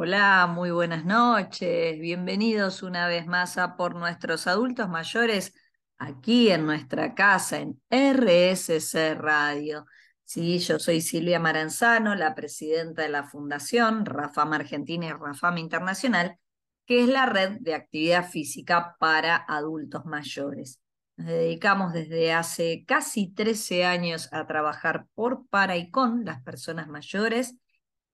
Hola, muy buenas noches. Bienvenidos una vez más a Por Nuestros Adultos Mayores, aquí en nuestra casa, en RSC Radio. Sí, yo soy Silvia Maranzano, la presidenta de la Fundación Rafam Argentina y Rafam Internacional, que es la red de actividad física para adultos mayores. Nos dedicamos desde hace casi 13 años a trabajar por, para y con las personas mayores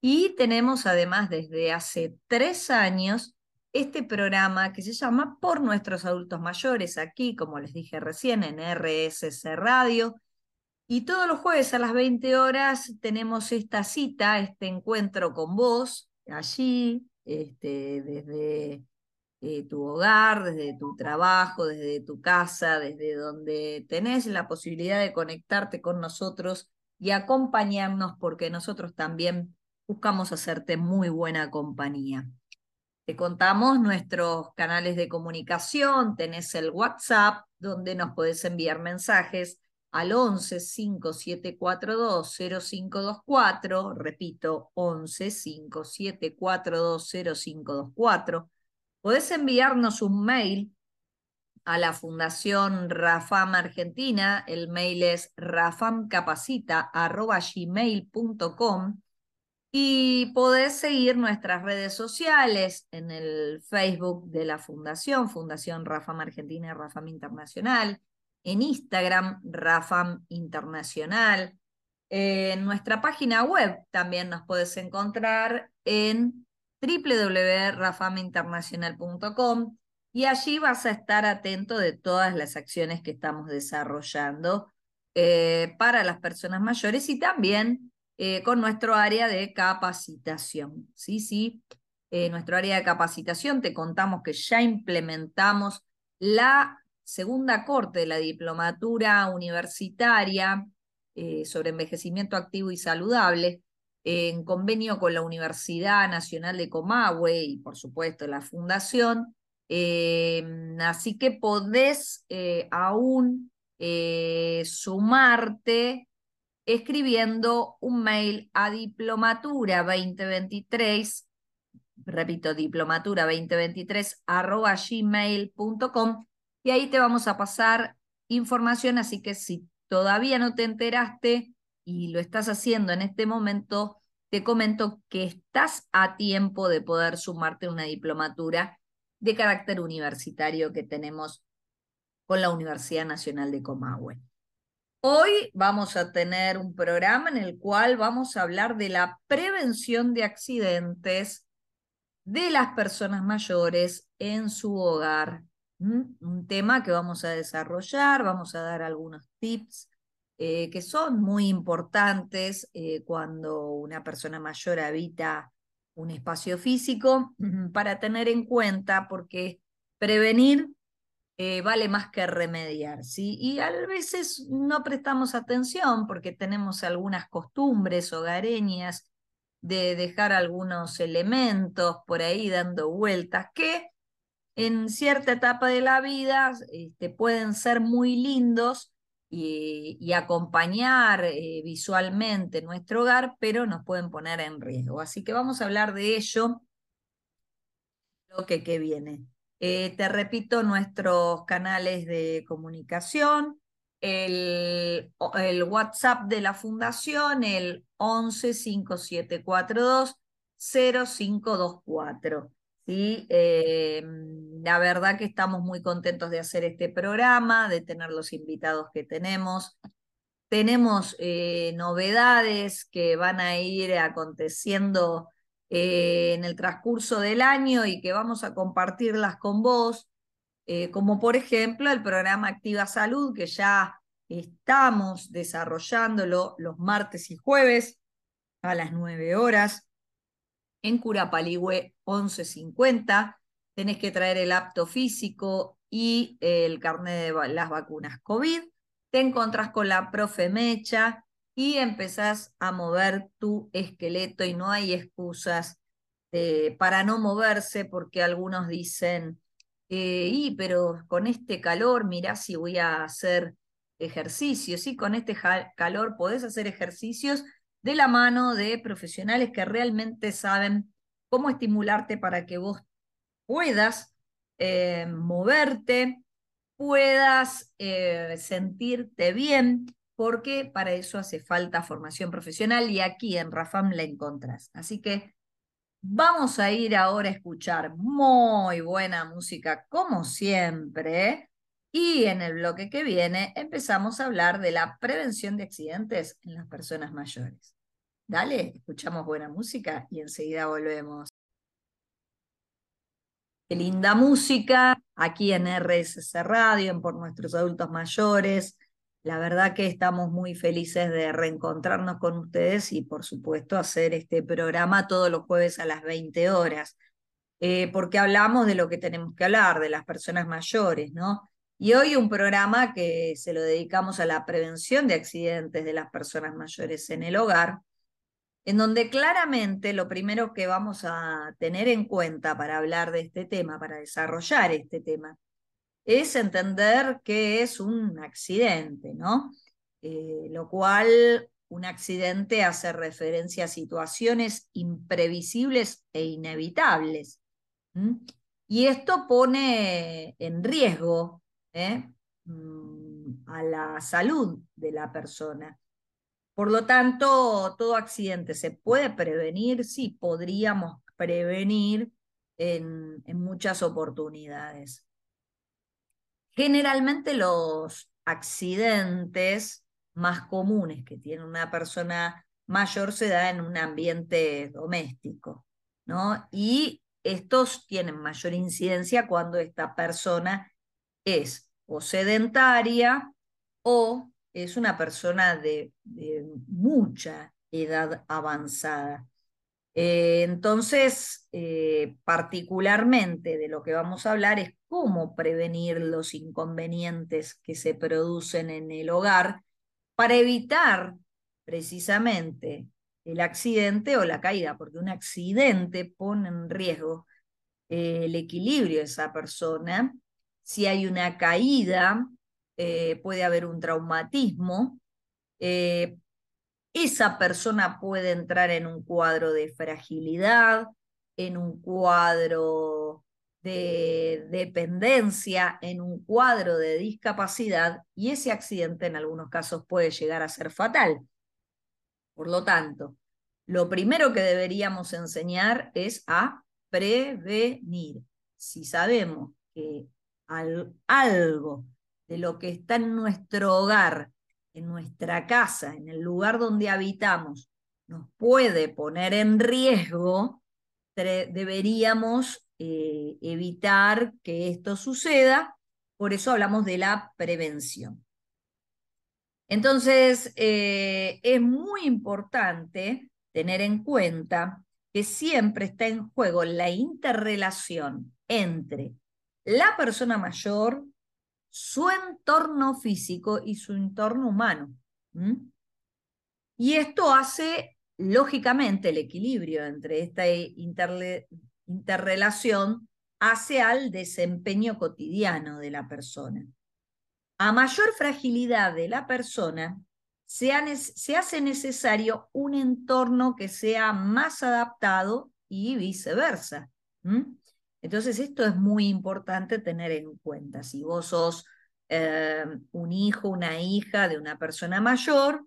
y tenemos además desde hace tres años este programa que se llama Por nuestros adultos mayores, aquí, como les dije recién, en RSC Radio. Y todos los jueves a las 20 horas tenemos esta cita, este encuentro con vos, allí, este, desde eh, tu hogar, desde tu trabajo, desde tu casa, desde donde tenés la posibilidad de conectarte con nosotros y acompañarnos, porque nosotros también buscamos hacerte muy buena compañía. Te contamos nuestros canales de comunicación, tenés el WhatsApp, donde nos podés enviar mensajes al 11 5742 0524, repito, 11 5742 0524. Podés enviarnos un mail a la Fundación Rafam Argentina, el mail es rafamcapacita.gmail.com y podés seguir nuestras redes sociales en el Facebook de la Fundación, Fundación Rafam Argentina y Rafam Internacional, en Instagram, Rafam Internacional. En nuestra página web también nos puedes encontrar en www.rafaminternacional.com y allí vas a estar atento de todas las acciones que estamos desarrollando eh, para las personas mayores y también eh, con nuestro área de capacitación. Sí, sí, eh, nuestro área de capacitación te contamos que ya implementamos la segunda corte de la diplomatura universitaria eh, sobre envejecimiento activo y saludable en convenio con la Universidad Nacional de Comahue y por supuesto la Fundación. así que podés aún sumarte escribiendo un mail a diplomatura 2023, repito, diplomatura 2023 arroba gmail.com y ahí te vamos a pasar información, así que si todavía no te enteraste y lo estás haciendo en este momento, te comento que estás a tiempo de poder sumarte a una diplomatura de carácter universitario que tenemos con la Universidad Nacional de Comahue. Hoy vamos a tener un programa en el cual vamos a hablar de la prevención de accidentes de las personas mayores en su hogar. Un tema que vamos a desarrollar, vamos a dar algunos tips eh, que son muy importantes eh, cuando una persona mayor habita un espacio físico para tener en cuenta porque prevenir eh, vale más que remediar, ¿sí? Y a veces no prestamos atención porque tenemos algunas costumbres hogareñas de dejar algunos elementos por ahí dando vueltas que en cierta etapa de la vida este, pueden ser muy lindos y, acompañar eh, visualmente nuestro hogar, pero nos pueden poner en riesgo. Así que vamos a hablar de ello, lo que, que viene. Eh, te repito nuestros canales de comunicación, el, WhatsApp de la fundación, el 11 5742 0524. ¿sí? Eh, la verdad que estamos muy contentos de hacer este programa, de tener los invitados que tenemos. Tenemos eh, novedades que van a ir aconteciendo eh, en el transcurso del año y que vamos a compartirlas con vos, eh, como por ejemplo el programa Activa Salud, que ya estamos desarrollándolo los martes y jueves a las 9 horas en Curapaligüe 1150. Tenés que traer el apto físico y el carnet de las vacunas COVID. Te encontrás con la profe Mecha, y empezás a mover tu esqueleto y no hay excusas eh, para no moverse porque algunos dicen, eh, y pero con este calor, mirá si voy a hacer ejercicios, y con este calor podés hacer ejercicios de la mano de profesionales que realmente saben cómo estimularte para que vos puedas eh, moverte, puedas sentirte bien, porque para eso hace falta formación profesional y aquí en Rafam la encontrás. Así que vamos a ir ahora a escuchar muy buena música, como siempre. Y en el bloque que viene empezamos a hablar de la prevención de accidentes en las personas mayores. Dale, escuchamos buena música y enseguida volvemos. Qué linda música aquí en RSS Radio, en Por Nuestros Adultos Mayores. La verdad que estamos muy felices de reencontrarnos con ustedes y por supuesto hacer este programa todos los jueves a las 20 horas, eh, porque hablamos de lo que tenemos que hablar, de las personas mayores, ¿no? Y hoy un programa que se lo dedicamos a la prevención de accidentes de las personas mayores en el hogar, en donde claramente lo primero que vamos a tener en cuenta para hablar de este tema, para desarrollar este tema, es entender que es un accidente, ¿no? Eh, lo cual un accidente hace referencia a situaciones imprevisibles e inevitables. Y esto pone en riesgo ¿eh? mm, a la salud de la persona. Por lo tanto, todo accidente se puede prevenir, sí, podríamos prevenir en muchas oportunidades. Generalmente los accidentes más comunes que tiene una persona mayor se da en un ambiente doméstico, ¿no? Y estos tienen mayor incidencia cuando esta persona es o sedentaria o es una persona de, mucha edad avanzada. Eh, entonces, eh, particularmente de lo que vamos a hablar es cómo prevenir los inconvenientes que se producen en el hogar para evitar precisamente el accidente o la caída, porque un accidente pone en riesgo eh, el equilibrio de esa persona. Si hay una caída, puede haber un traumatismo, esa persona puede entrar en un cuadro de fragilidad, en un cuadro de dependencia, en un cuadro de discapacidad y ese accidente en algunos casos puede llegar a ser fatal. Por lo tanto, lo primero que deberíamos enseñar es a prevenir. Si sabemos que algo de lo que está en nuestro hogar en nuestra casa, en el lugar donde habitamos, nos puede poner en riesgo, deberíamos eh, evitar que esto suceda. Por eso hablamos de la prevención. Entonces, eh, es muy importante tener en cuenta que siempre está en juego la interrelación entre la persona mayor su entorno físico y su entorno humano. Y esto hace, lógicamente, el equilibrio entre esta interrelación hace al desempeño cotidiano de la persona. A mayor fragilidad de la persona, se, hace necesario un entorno que sea más adaptado y viceversa. Entonces, esto es muy importante tener en cuenta. Si vos sos eh, un hijo, una hija de una persona mayor,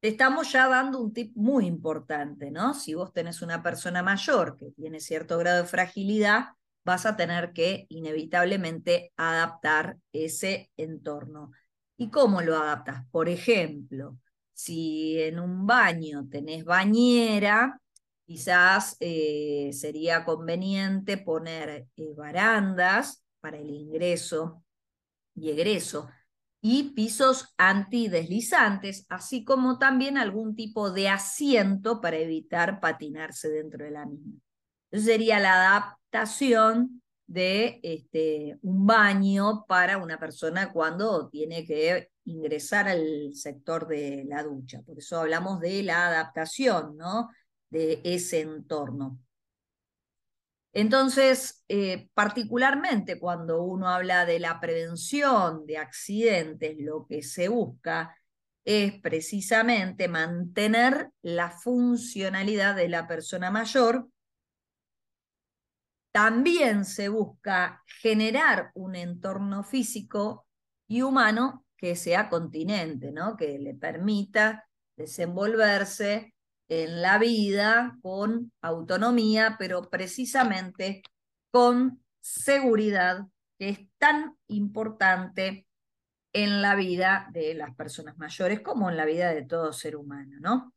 te estamos ya dando un tip muy importante, ¿no? Si vos tenés una persona mayor que tiene cierto grado de fragilidad, vas a tener que inevitablemente adaptar ese entorno. ¿Y cómo lo adaptas? Por ejemplo, si en un baño tenés bañera, Quizás eh, sería conveniente poner eh, barandas para el ingreso y egreso y pisos antideslizantes, así como también algún tipo de asiento para evitar patinarse dentro de la misma. Entonces sería la adaptación de este, un baño para una persona cuando tiene que ingresar al sector de la ducha. Por eso hablamos de la adaptación, ¿no? De ese entorno. Entonces, eh, particularmente cuando uno habla de la prevención de accidentes, lo que se busca es precisamente mantener la funcionalidad de la persona mayor también se busca generar un entorno físico y humano que sea continente, ¿no? que le permita desenvolverse en la vida con autonomía, pero precisamente con seguridad, que es tan importante en la vida de las personas mayores como en la vida de todo ser humano, ¿no?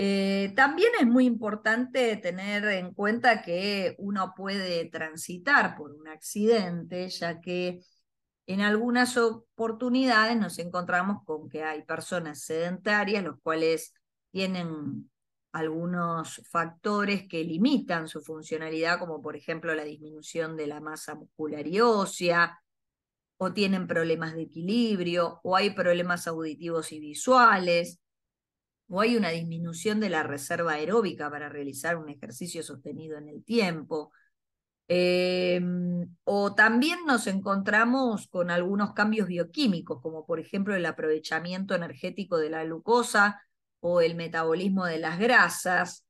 Eh, también es muy importante tener en cuenta que uno puede transitar por un accidente, ya que en algunas oportunidades nos encontramos con que hay personas sedentarias, los cuales tienen algunos factores que limitan su funcionalidad, como por ejemplo la disminución de la masa muscular y ósea, o tienen problemas de equilibrio, o hay problemas auditivos y visuales, o hay una disminución de la reserva aeróbica para realizar un ejercicio sostenido en el tiempo. Em, o también nos encontramos con algunos cambios bioquímicos, como por ejemplo el aprovechamiento energético de la glucosa o el metabolismo de las grasas.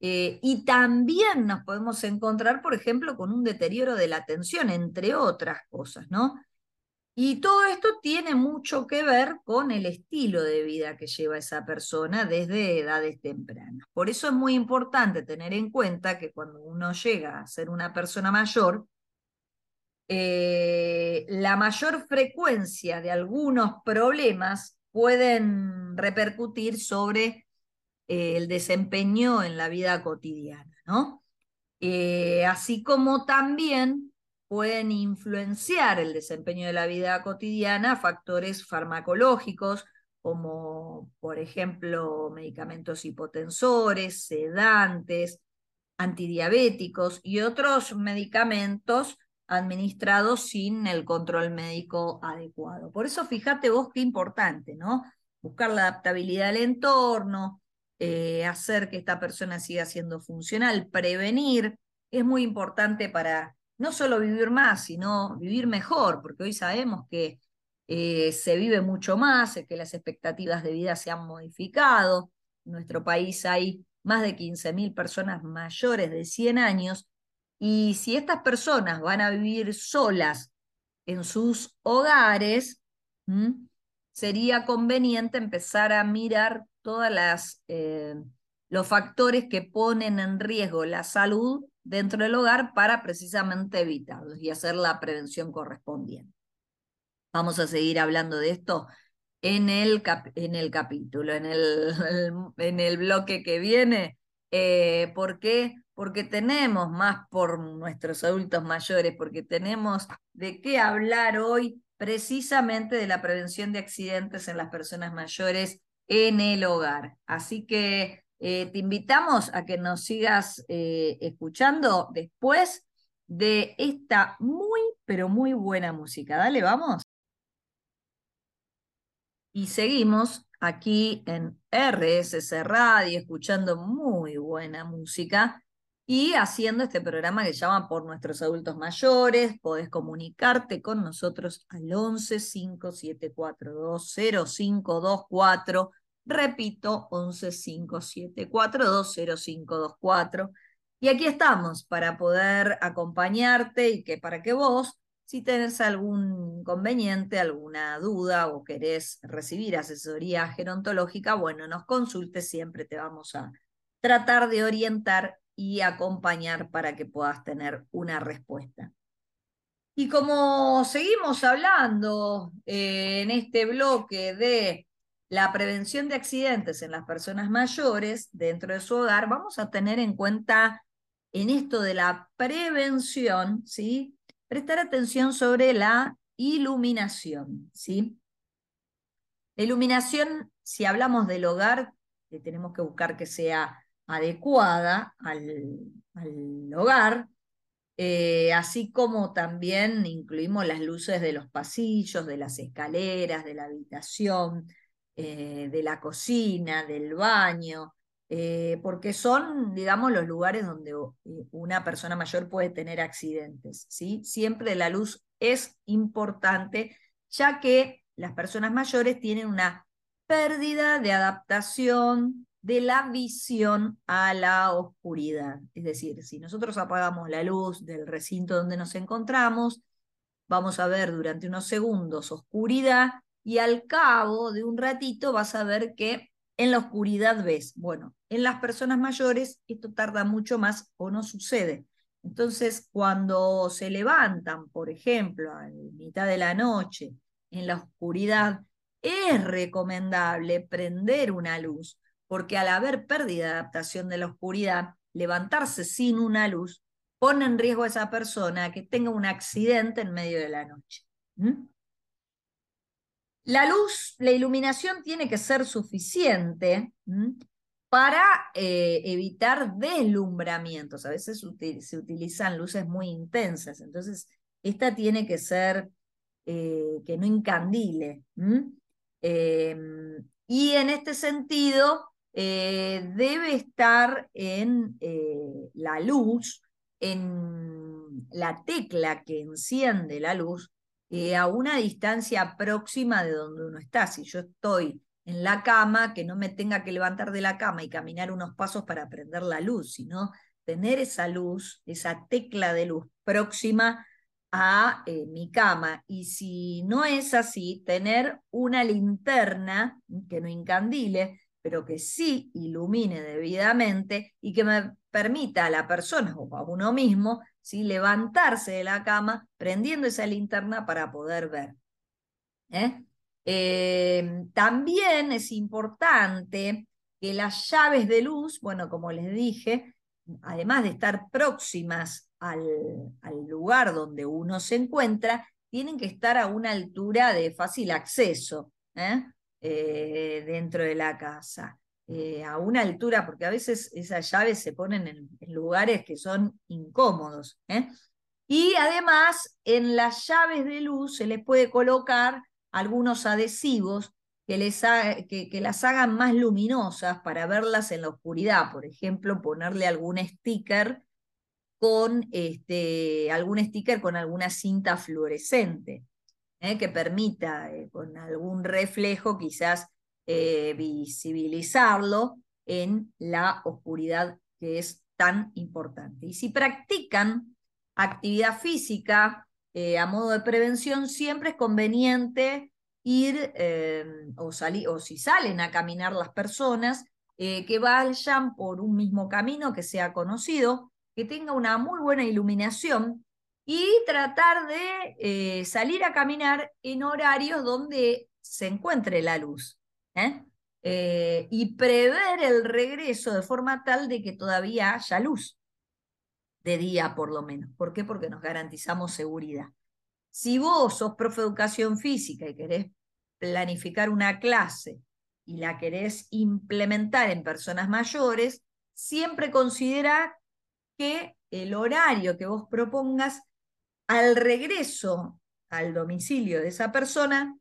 Eh, y también nos podemos encontrar, por ejemplo, con un deterioro de la atención, entre otras cosas, ¿no? Y todo esto tiene mucho que ver con el estilo de vida que lleva esa persona desde edades tempranas. Por eso es muy importante tener en cuenta que cuando uno llega a ser una persona mayor, eh, la mayor frecuencia de algunos problemas pueden repercutir sobre eh, el desempeño en la vida cotidiana, ¿no? Eh, así como también pueden influenciar el desempeño de la vida cotidiana factores farmacológicos, como por ejemplo medicamentos hipotensores, sedantes, antidiabéticos y otros medicamentos administrados sin el control médico adecuado. Por eso fíjate vos qué importante, ¿no? Buscar la adaptabilidad al entorno, eh, hacer que esta persona siga siendo funcional, prevenir, es muy importante para no solo vivir más, sino vivir mejor, porque hoy sabemos que eh, se vive mucho más, que las expectativas de vida se han modificado. En nuestro país hay más de 15.000 personas mayores de 100 años, y si estas personas van a vivir solas en sus hogares, sería conveniente empezar a mirar todas las eh, los factores que ponen en riesgo la salud dentro del hogar para precisamente evitarlos y hacer la prevención correspondiente. Vamos a seguir hablando de esto en el, en el capítulo, en el, en el bloque que viene. Eh, ¿Por qué? Porque tenemos más por nuestros adultos mayores, porque tenemos de qué hablar hoy precisamente de la prevención de accidentes en las personas mayores en el hogar. Así que eh, te invitamos a que nos sigas eh, escuchando después de esta muy, pero muy buena música. Dale, vamos. Y seguimos aquí en RSC Radio, escuchando muy buena música y haciendo este programa que llama Por Nuestros Adultos Mayores. Podés comunicarte con nosotros al 11 5742 0524 Repito, 1157420524. Y aquí estamos para poder acompañarte y que para que vos, si tenés algún inconveniente, alguna duda o querés recibir asesoría gerontológica, bueno, nos consultes, siempre te vamos a tratar de orientar y acompañar para que puedas tener una respuesta. Y como seguimos hablando eh, en este bloque de la prevención de accidentes en las personas mayores dentro de su hogar, vamos a tener en cuenta en esto de la prevención, ¿sí? Prestar atención sobre la iluminación, ¿sí? La iluminación, si hablamos del hogar, tenemos que buscar que sea adecuada al, hogar, eh, así como también incluimos las luces de los pasillos, de las escaleras, de la habitación, eh, de la cocina, del baño, eh, porque son, digamos, los lugares donde una persona mayor puede tener accidentes. ¿sí? Siempre la luz es importante, ya que las personas mayores tienen una pérdida de adaptación de la visión a la oscuridad. Es decir, si nosotros apagamos la luz del recinto donde nos encontramos, vamos a ver durante unos segundos oscuridad y al cabo de un ratito vas a ver que en la oscuridad ves. Bueno, en las personas mayores esto tarda mucho más o no sucede. Entonces, cuando se levantan, por ejemplo, a mitad de la noche, en la oscuridad, es recomendable prender una luz, porque al haber pérdida de adaptación de la oscuridad, levantarse sin una luz pone en riesgo a esa persona que tenga un accidente en medio de la noche. La luz, la iluminación tiene que ser suficiente para eh, evitar deslumbramientos. A veces se utilizan luces muy intensas, entonces esta tiene que ser eh, que no incandile. Em, y en este sentido, eh, debe estar en la luz, en la tecla que enciende la luz, a una distancia próxima de donde uno está. Si yo estoy en la cama, que no me tenga que levantar de la cama y caminar unos pasos para prender la luz, sino tener esa luz, esa tecla de luz próxima a eh, mi cama. Y si no es así, tener una linterna que no incandile, pero que sí ilumine debidamente y que me permita a la persona o a uno mismo ¿sí? levantarse de la cama prendiendo esa linterna para poder ver. ¿eh? Eh, también es importante que las llaves de luz, bueno, como les dije, además de estar próximas al, lugar donde uno se encuentra, tienen que estar a una altura de fácil acceso ¿eh? Eh, dentro de la casa. a una altura, porque a veces esas llaves se ponen en, lugares que son incómodos. Y además, en las llaves de luz se les puede colocar algunos adhesivos que, les que, las hagan más luminosas para verlas en la oscuridad. Por ejemplo, ponerle algún sticker con este, algún sticker con alguna cinta fluorescente, ¿eh? que permita eh, con algún reflejo quizás eh, visibilizarlo en la oscuridad que es tan importante. Y si practican actividad física, a modo de prevención, siempre es conveniente ir o, salir, o si salen a caminar las personas, que vayan por un mismo camino que sea conocido, que tenga una muy buena iluminación y tratar de salir a caminar en horarios donde se encuentre la luz. y prever el regreso de forma tal de que todavía haya luz de día por lo menos. ¿Por qué? Porque nos garantizamos seguridad. Si vos sos profe de educación física y querés planificar una clase y la querés implementar en personas mayores, siempre considera que el horario que vos propongas al regreso al domicilio de esa persona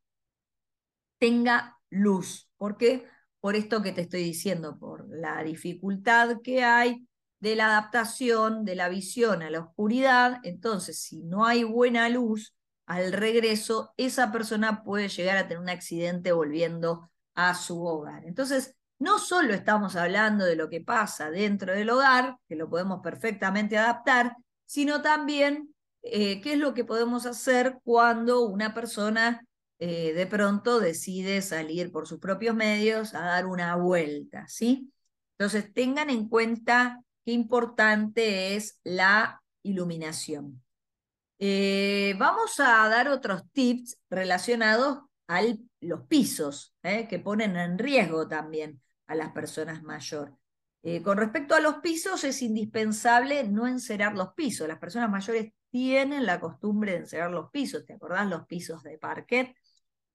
tenga luz. ¿Por qué? Por esto que te estoy diciendo, por la dificultad que hay de la adaptación de la visión a la oscuridad, entonces si no hay buena luz al regreso, esa persona puede llegar a tener un accidente volviendo a su hogar. Entonces, no solo estamos hablando de lo que pasa dentro del hogar, que lo podemos perfectamente adaptar, sino también eh, qué es lo que podemos hacer cuando una persona eh, de pronto decide salir por sus propios medios a dar una vuelta, ¿sí? Entonces, tengan en cuenta importante es la iluminación. Eh, vamos a dar otros tips relacionados a los pisos, que ponen en riesgo también a las personas mayores. Con respecto a los pisos, es indispensable no encerar los pisos. Las personas mayores tienen la costumbre de encerar los pisos. ¿Te acordás los pisos de parquet?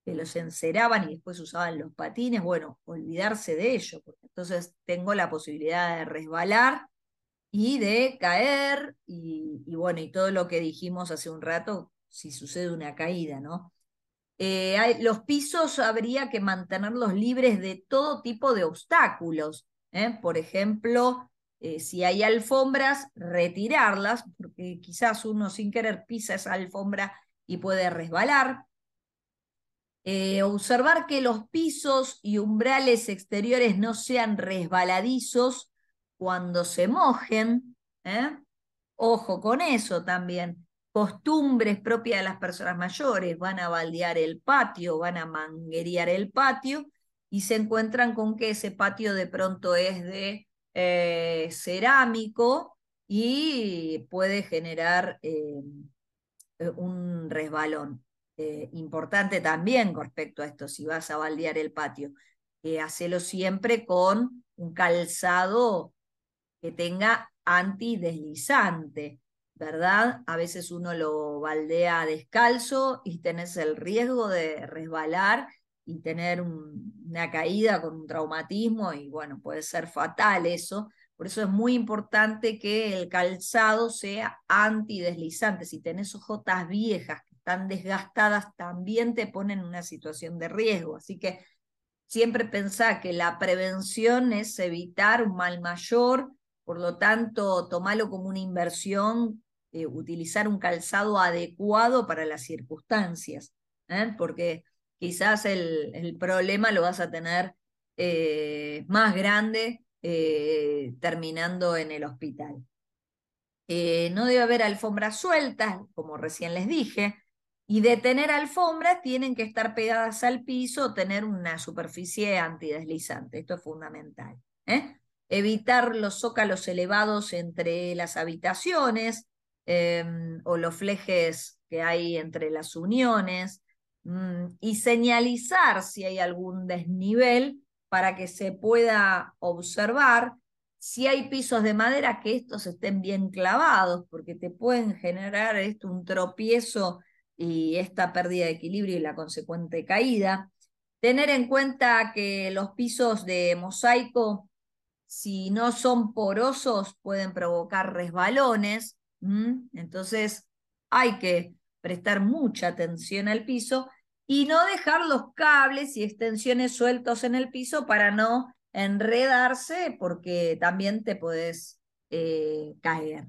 Que los enceraban y después usaban los patines. Bueno, olvidarse de ello, porque entonces tengo la posibilidad de resbalar y de caer y, bueno, y todo lo que dijimos hace un rato, si sucede una caída, ¿no? Eh, los pisos habría que mantenerlos libres de todo tipo de obstáculos. ¿eh? Por ejemplo, eh, si hay alfombras, retirarlas, porque quizás uno sin querer pisa esa alfombra y puede resbalar. Eh, observar que los pisos y umbrales exteriores no sean resbaladizos cuando se mojen. ¿eh? Ojo con eso también. Costumbres propias de las personas mayores. Van a baldear el patio, van a manguerear el patio y se encuentran con que ese patio de pronto es de eh, cerámico y puede generar un resbalón. Eh, importante también con respecto a esto, si vas a baldear el patio, eh, hacelo siempre con un calzado que tenga antideslizante, ¿verdad? A veces uno lo baldea descalzo y tenés el riesgo de resbalar y tener una caída con un traumatismo y bueno, puede ser fatal eso. Por eso es muy importante que el calzado sea antideslizante. Si tenés ojotas viejas tan desgastadas también te ponen en una situación de riesgo. Así que siempre pensá que la prevención es evitar un mal mayor, por lo tanto, tomalo como una inversión, eh, utilizar un calzado adecuado para las circunstancias, ¿eh? porque quizás el, problema lo vas a tener eh, más grande terminando en el hospital. no debe haber alfombras sueltas, como recién les dije, y de tener alfombras tienen que estar pegadas al piso o tener una superficie antideslizante. Esto es fundamental. ¿eh? Evitar los zócalos elevados entre las habitaciones em, o los flejes que hay entre las uniones y señalizar si hay algún desnivel para que se pueda observar si hay pisos de madera que estos estén bien clavados, porque te pueden generar esto un tropiezo y esta pérdida de equilibrio y la consecuente caída. Tener en cuenta que los pisos de mosaico, si no son porosos, pueden provocar resbalones. Entonces hay que prestar mucha atención al piso y no dejar los cables y extensiones sueltos en el piso para no enredarse porque también te puedes eh, caer.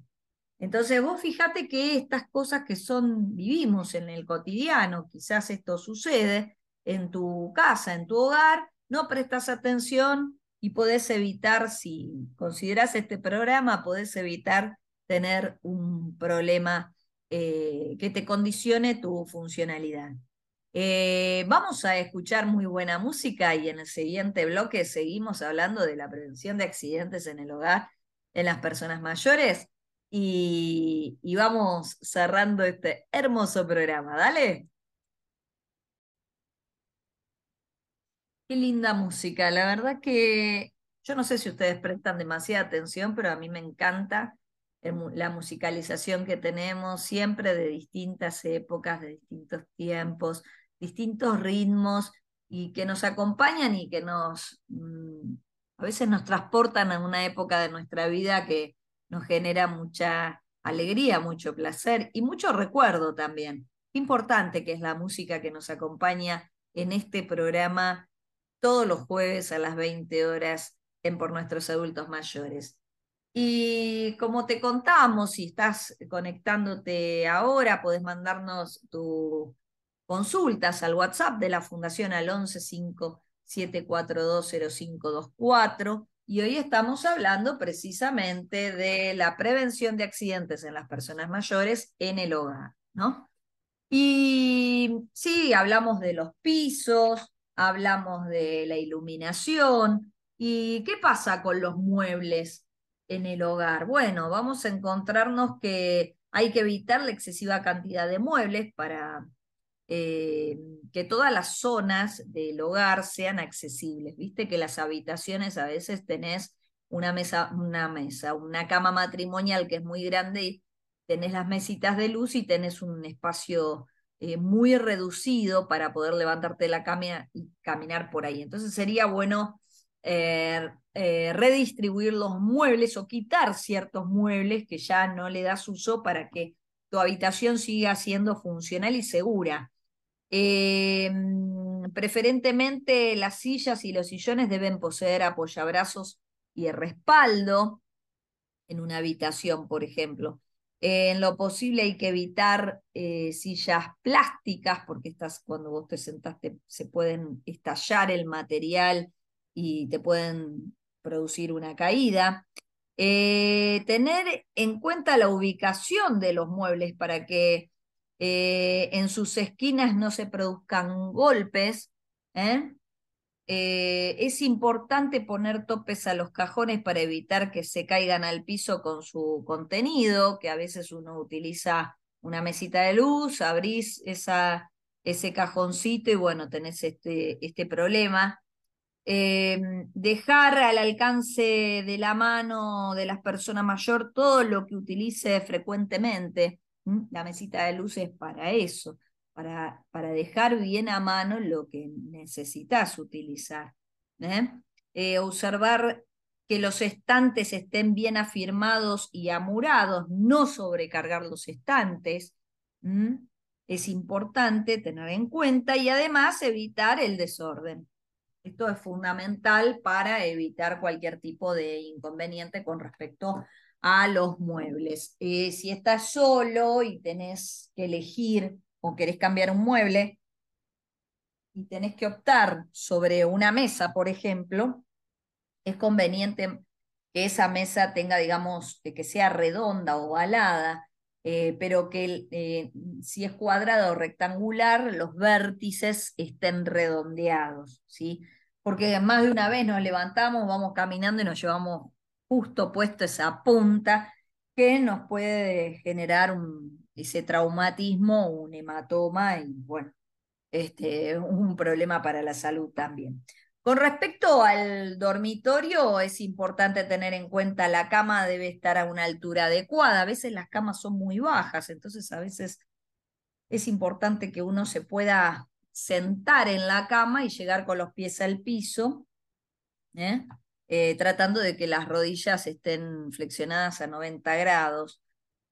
Entonces vos fíjate que estas cosas que son, vivimos en el cotidiano, quizás esto sucede en tu casa, en tu hogar, no prestas atención y podés evitar, si consideras este programa, podés evitar tener un problema eh, que te condicione tu funcionalidad. Eh, vamos a escuchar muy buena música y en el siguiente bloque seguimos hablando de la prevención de accidentes en el hogar en las personas mayores y, vamos cerrando este hermoso programa. Dale. Qué linda música. La verdad que yo no sé si ustedes prestan demasiada atención, pero a mí me encanta la musicalización que tenemos siempre de distintas épocas, de distintos tiempos, distintos ritmos y que nos acompañan y que nos mm, a veces nos transportan a una época de nuestra vida que, nos genera mucha alegría, mucho placer y mucho recuerdo también. Qué importante que es la música que nos acompaña en este programa todos los jueves a las 20 horas en Por Nuestros Adultos Mayores. Y como te contamos, si estás conectándote ahora, podés mandarnos tus consultas al WhatsApp de la Fundación al 1157420524 y hoy estamos hablando precisamente de la prevención de accidentes en las personas mayores en el hogar, ¿no? Y sí, hablamos de los pisos, hablamos de la iluminación. ¿Y qué pasa con los muebles en el hogar? Bueno, vamos a encontrarnos que hay que evitar la excesiva cantidad de muebles para eh, que todas las zonas del hogar sean accesibles. Viste que las habitaciones a veces tenés una mesa, una mesa, una cama matrimonial que es muy grande y tenés las mesitas de luz y tenés un espacio eh, muy reducido para poder levantarte de la cama y caminar por ahí. Entonces sería bueno eh, redistribuir los muebles o quitar ciertos muebles que ya no le das uso para que tu habitación siga siendo funcional y segura. Eh, preferentemente las sillas y los sillones deben poseer apoyabrazos y respaldo en una habitación, por ejemplo. en lo posible hay que evitar eh, sillas plásticas, porque estas cuando vos te sentaste se pueden estallar el material y te pueden producir una caída. Eh, tener en cuenta la ubicación de los muebles para que eh, en sus esquinas no se produzcan golpes. es importante poner topes a los cajones para evitar que se caigan al piso con su contenido, que a veces uno utiliza una mesita de luz, abrís esa, ese cajoncito y bueno, tenés este, este problema. Em, dejar al alcance de la mano de las personas mayor todo lo que utilice frecuentemente. La mesita de luz es para eso, para, para dejar bien a mano lo que necesitas utilizar. ¿eh? Eh, observar que los estantes estén bien afirmados y amurados, no sobrecargar los estantes. Es importante tener en cuenta y además evitar el desorden. Esto es fundamental para evitar cualquier tipo de inconveniente con respecto a los muebles. Eh, si estás solo y tenés que elegir o querés cambiar un mueble y tenés que optar sobre una mesa, por ejemplo, es conveniente que esa mesa tenga, digamos, que sea redonda o ovalada, eh, pero que eh, si es cuadrada o rectangular, los vértices estén redondeados, ¿sí? Porque más de una vez nos levantamos, vamos caminando y nos llevamos justo puesto esa punta que nos puede generar ese traumatismo, un hematoma y bueno, este, un problema para la salud también. Con respecto al dormitorio, es importante tener en cuenta la cama debe estar a una altura adecuada. A veces las camas son muy bajas, entonces a veces es importante que uno se pueda sentar en la cama y llegar con los pies al piso, ¿eh? Eh, tratando de que las rodillas estén flexionadas a 90 grados.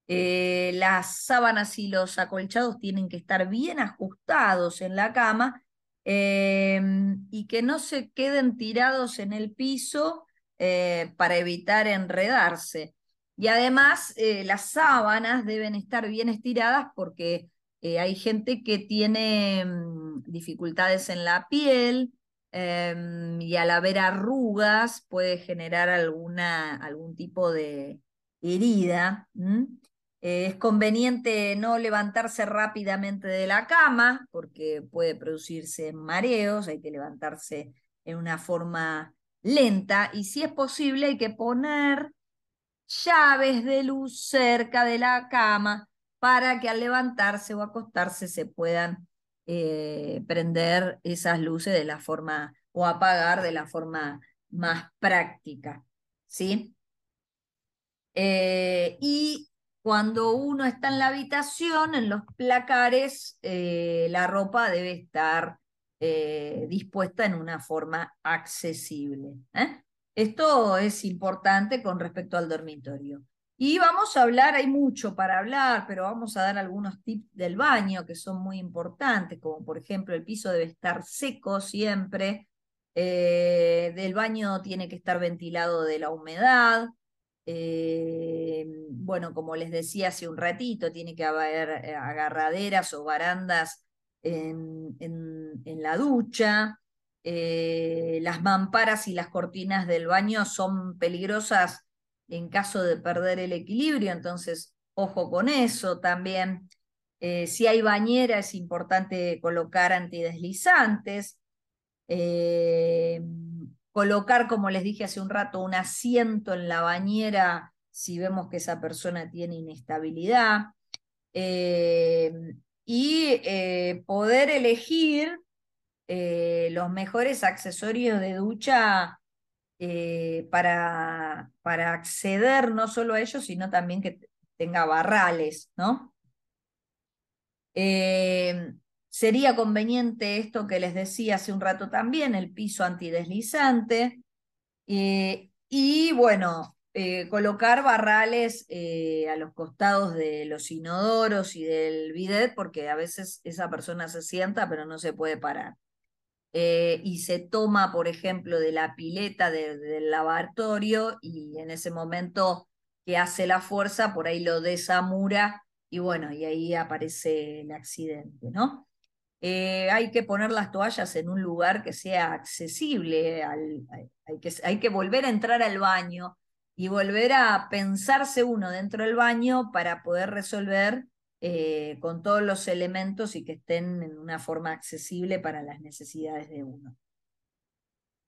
Eh, las sábanas y los acolchados tienen que estar bien ajustados en la cama Em, y que no se queden tirados en el piso eh, para evitar enredarse. Y además eh, las sábanas deben estar bien estiradas porque eh, hay gente que tiene mm, dificultades en la piel em, y al haber arrugas puede generar alguna, algún tipo de herida. Eh, es conveniente no levantarse rápidamente de la cama porque puede producirse mareos, hay que levantarse en una forma lenta y si es posible hay que poner llaves de luz cerca de la cama para que al levantarse o acostarse se puedan eh, prender esas luces de la forma o apagar de la forma más práctica. ¿sí? Eh, y cuando uno está en la habitación, en los placares, eh, la ropa debe estar eh, dispuesta en una forma accesible. ¿eh? Esto es importante con respecto al dormitorio. Y vamos a hablar, hay mucho para hablar, pero vamos a dar algunos tips del baño que son muy importantes, como por ejemplo el piso debe estar seco siempre, del baño tiene que estar ventilado de la humedad, eh, bueno, como les decía hace un ratito, tiene que haber eh, agarraderas o barandas en, la ducha. Eh, las mamparas y las cortinas del baño son peligrosas en caso de perder el equilibrio, entonces ojo con eso también. si hay bañera es importante colocar antideslizantes colocar, como les dije hace un rato, un asiento en la bañera si vemos que esa persona tiene inestabilidad. Eh, y eh, poder elegir eh, los mejores accesorios de ducha para, para acceder no solo a ellos, sino también que tenga barrales, ¿no? Sería conveniente esto que les decía hace un rato también, el piso antideslizante. Eh, y bueno, eh, colocar barrales eh, a los costados de los inodoros y del bidet, porque a veces esa persona se sienta pero no se puede parar. y se toma, por ejemplo, de la pileta del lavatorio y en ese momento que hace la fuerza, por ahí lo desamura y bueno, y ahí aparece el accidente, ¿no? Eh, hay que poner las toallas en un lugar que sea accesible, al, hay, que, volver a entrar al baño y volver a pensarse uno dentro del baño para poder resolver eh, con todos los elementos y que estén en una forma accesible para las necesidades de uno.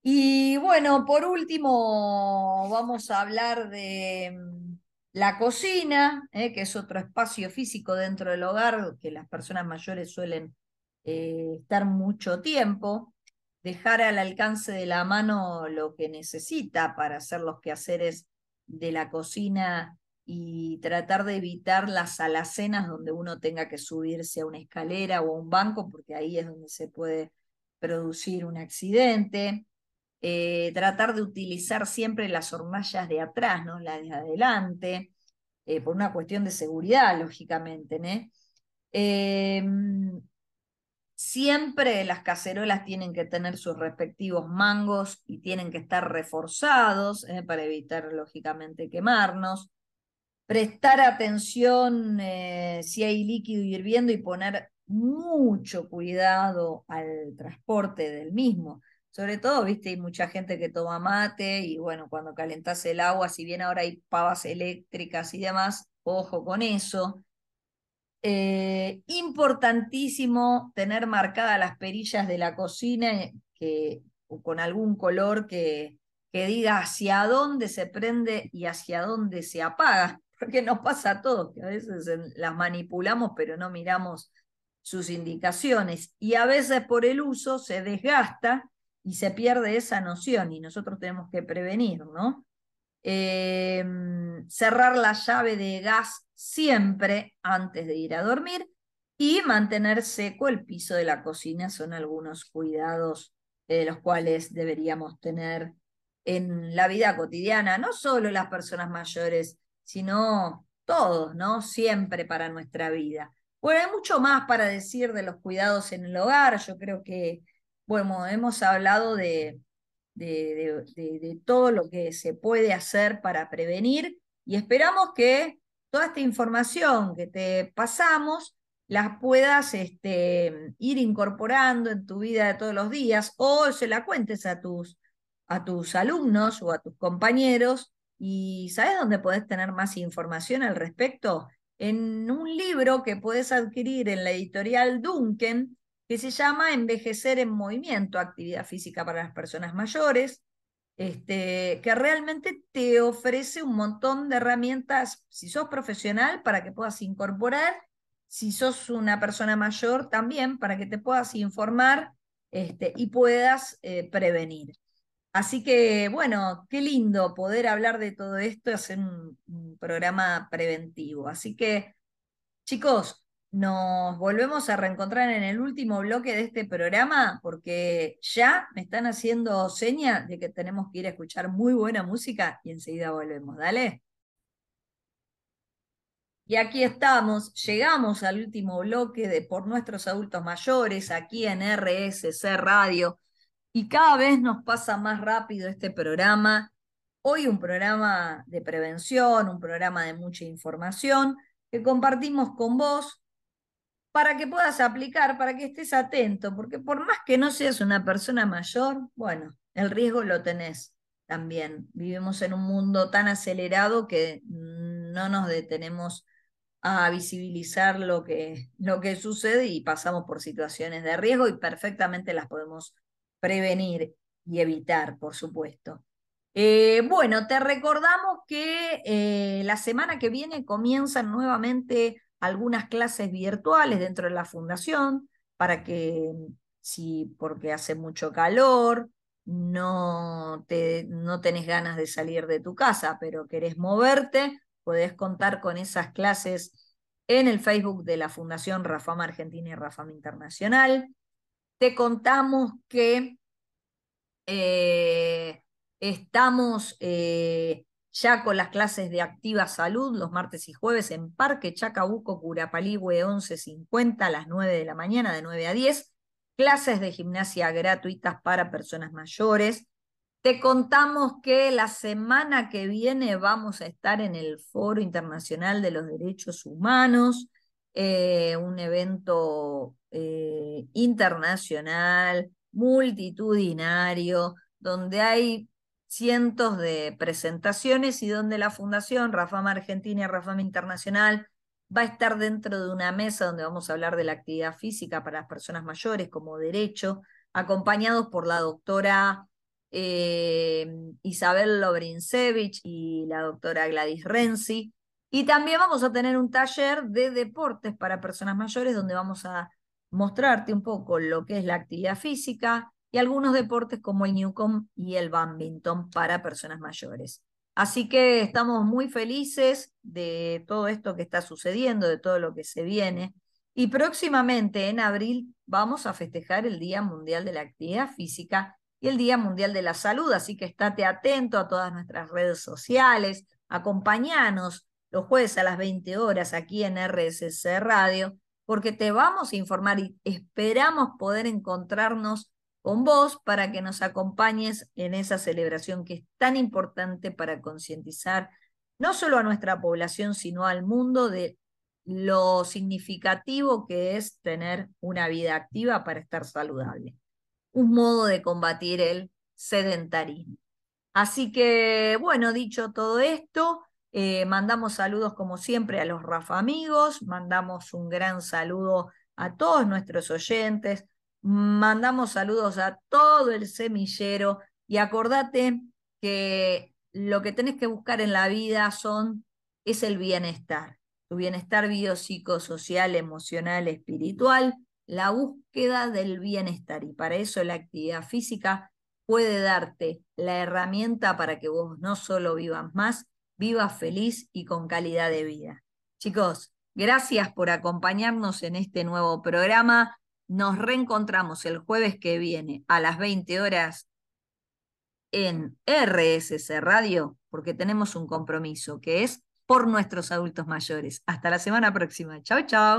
Y bueno, por último, vamos a hablar de mm, la cocina, eh, que es otro espacio físico dentro del hogar que las personas mayores suelen eh, estar mucho tiempo, dejar al alcance de la mano lo que necesita para hacer los quehaceres de la cocina y tratar de evitar las alacenas donde uno tenga que subirse a una escalera o a un banco, porque ahí es donde se puede producir un accidente. Eh, tratar de utilizar siempre las hornallas de atrás, ¿no? las de adelante, eh, por una cuestión de seguridad, lógicamente. ¿no? Em, Siempre las cacerolas tienen que tener sus respectivos mangos y tienen que estar reforzados eh, para evitar, lógicamente, quemarnos. Prestar atención eh, si hay líquido hirviendo y poner mucho cuidado al transporte del mismo. Sobre todo, viste, hay mucha gente que toma mate y bueno, cuando calentas el agua, si bien ahora hay pavas eléctricas y demás, ojo con eso. Eh, importantísimo tener marcadas las perillas de la cocina eh, que, con algún color que, que diga hacia dónde se prende y hacia dónde se apaga, porque nos pasa a todos, que a veces las manipulamos pero no miramos sus indicaciones y a veces por el uso se desgasta y se pierde esa noción y nosotros tenemos que prevenir, ¿no? Em, cerrar la llave de gas siempre antes de ir a dormir y mantener seco el piso de la cocina son algunos cuidados de los cuales deberíamos tener en la vida cotidiana, no solo las personas mayores, sino todos, ¿no? Siempre para nuestra vida. Bueno, hay mucho más para decir de los cuidados en el hogar. Yo creo que, bueno, hemos hablado de, de, todo lo que se puede hacer para prevenir y esperamos que toda esta información que te pasamos las puedas este, ir incorporando en tu vida de todos los días o se la cuentes a tus, a tus alumnos o a tus compañeros. ¿Y sabes dónde puedes tener más información al respecto? En un libro que puedes adquirir en la editorial Duncan, que se llama Envejecer en Movimiento, actividad física para las personas mayores, este, que realmente te ofrece un montón de herramientas, si sos profesional, para que puedas incorporar, si sos una persona mayor también, para que te puedas informar este, y puedas eh, prevenir. Así que, bueno, qué lindo poder hablar de todo esto y hacer un programa preventivo. Así que, chicos, nos volvemos a reencontrar en el último bloque de este programa porque ya me están haciendo seña de que tenemos que ir a escuchar muy buena música y enseguida volvemos. Dale. Y aquí estamos, llegamos al último bloque de Por nuestros adultos mayores aquí en RSC Radio y cada vez nos pasa más rápido este programa. Hoy un programa de prevención, un programa de mucha información que compartimos con vos para que puedas aplicar, para que estés atento, porque por más que no seas una persona mayor, bueno, el riesgo lo tenés también. Vivimos en un mundo tan acelerado que no nos detenemos a visibilizar lo que, lo que sucede y pasamos por situaciones de riesgo y perfectamente las podemos prevenir y evitar, por supuesto. Eh, bueno, te recordamos que eh, la semana que viene comienzan nuevamente algunas clases virtuales dentro de la fundación para que si porque hace mucho calor, no, te, no tenés ganas de salir de tu casa, pero querés moverte, podés contar con esas clases en el Facebook de la Fundación Rafama Argentina y Rafama Internacional. Te contamos que eh, estamos eh, ya con las clases de Activa Salud los martes y jueves en Parque Chacabuco, Curapaligüe 1150 a las 9 de la mañana, de 9 a 10. Clases de gimnasia gratuitas para personas mayores. Te contamos que la semana que viene vamos a estar en el Foro Internacional de los Derechos Humanos, eh, un evento eh, internacional, multitudinario, donde hay cientos de presentaciones y donde la Fundación Rafama Argentina y Rafama Internacional va a estar dentro de una mesa donde vamos a hablar de la actividad física para las personas mayores como derecho, acompañados por la doctora eh, Isabel Lobrinsevich y la doctora Gladys Renzi. Y también vamos a tener un taller de deportes para personas mayores donde vamos a mostrarte un poco lo que es la actividad física y algunos deportes como el Newcomb y el badminton para personas mayores. Así que estamos muy felices de todo esto que está sucediendo, de todo lo que se viene. Y próximamente, en abril, vamos a festejar el Día Mundial de la Actividad Física y el Día Mundial de la Salud, así que estate atento a todas nuestras redes sociales, acompañanos los jueves a las 20 horas aquí en RSC Radio, porque te vamos a informar y esperamos poder encontrarnos con vos para que nos acompañes en esa celebración que es tan importante para concientizar no solo a nuestra población, sino al mundo de lo significativo que es tener una vida activa para estar saludable un modo de combatir el sedentarismo. Así que, bueno, dicho todo esto, eh, mandamos saludos como siempre a los Rafa amigos, mandamos un gran saludo a todos nuestros oyentes, mandamos saludos a todo el semillero y acordate que lo que tenés que buscar en la vida son, es el bienestar, tu bienestar biopsicosocial, emocional, espiritual, la búsqueda del bienestar y para eso la actividad física puede darte la herramienta para que vos no solo vivas más, vivas feliz y con calidad de vida. Chicos, gracias por acompañarnos en este nuevo programa. Nos reencontramos el jueves que viene a las 20 horas en RSC Radio porque tenemos un compromiso que es por nuestros adultos mayores. Hasta la semana próxima. Chao, chao.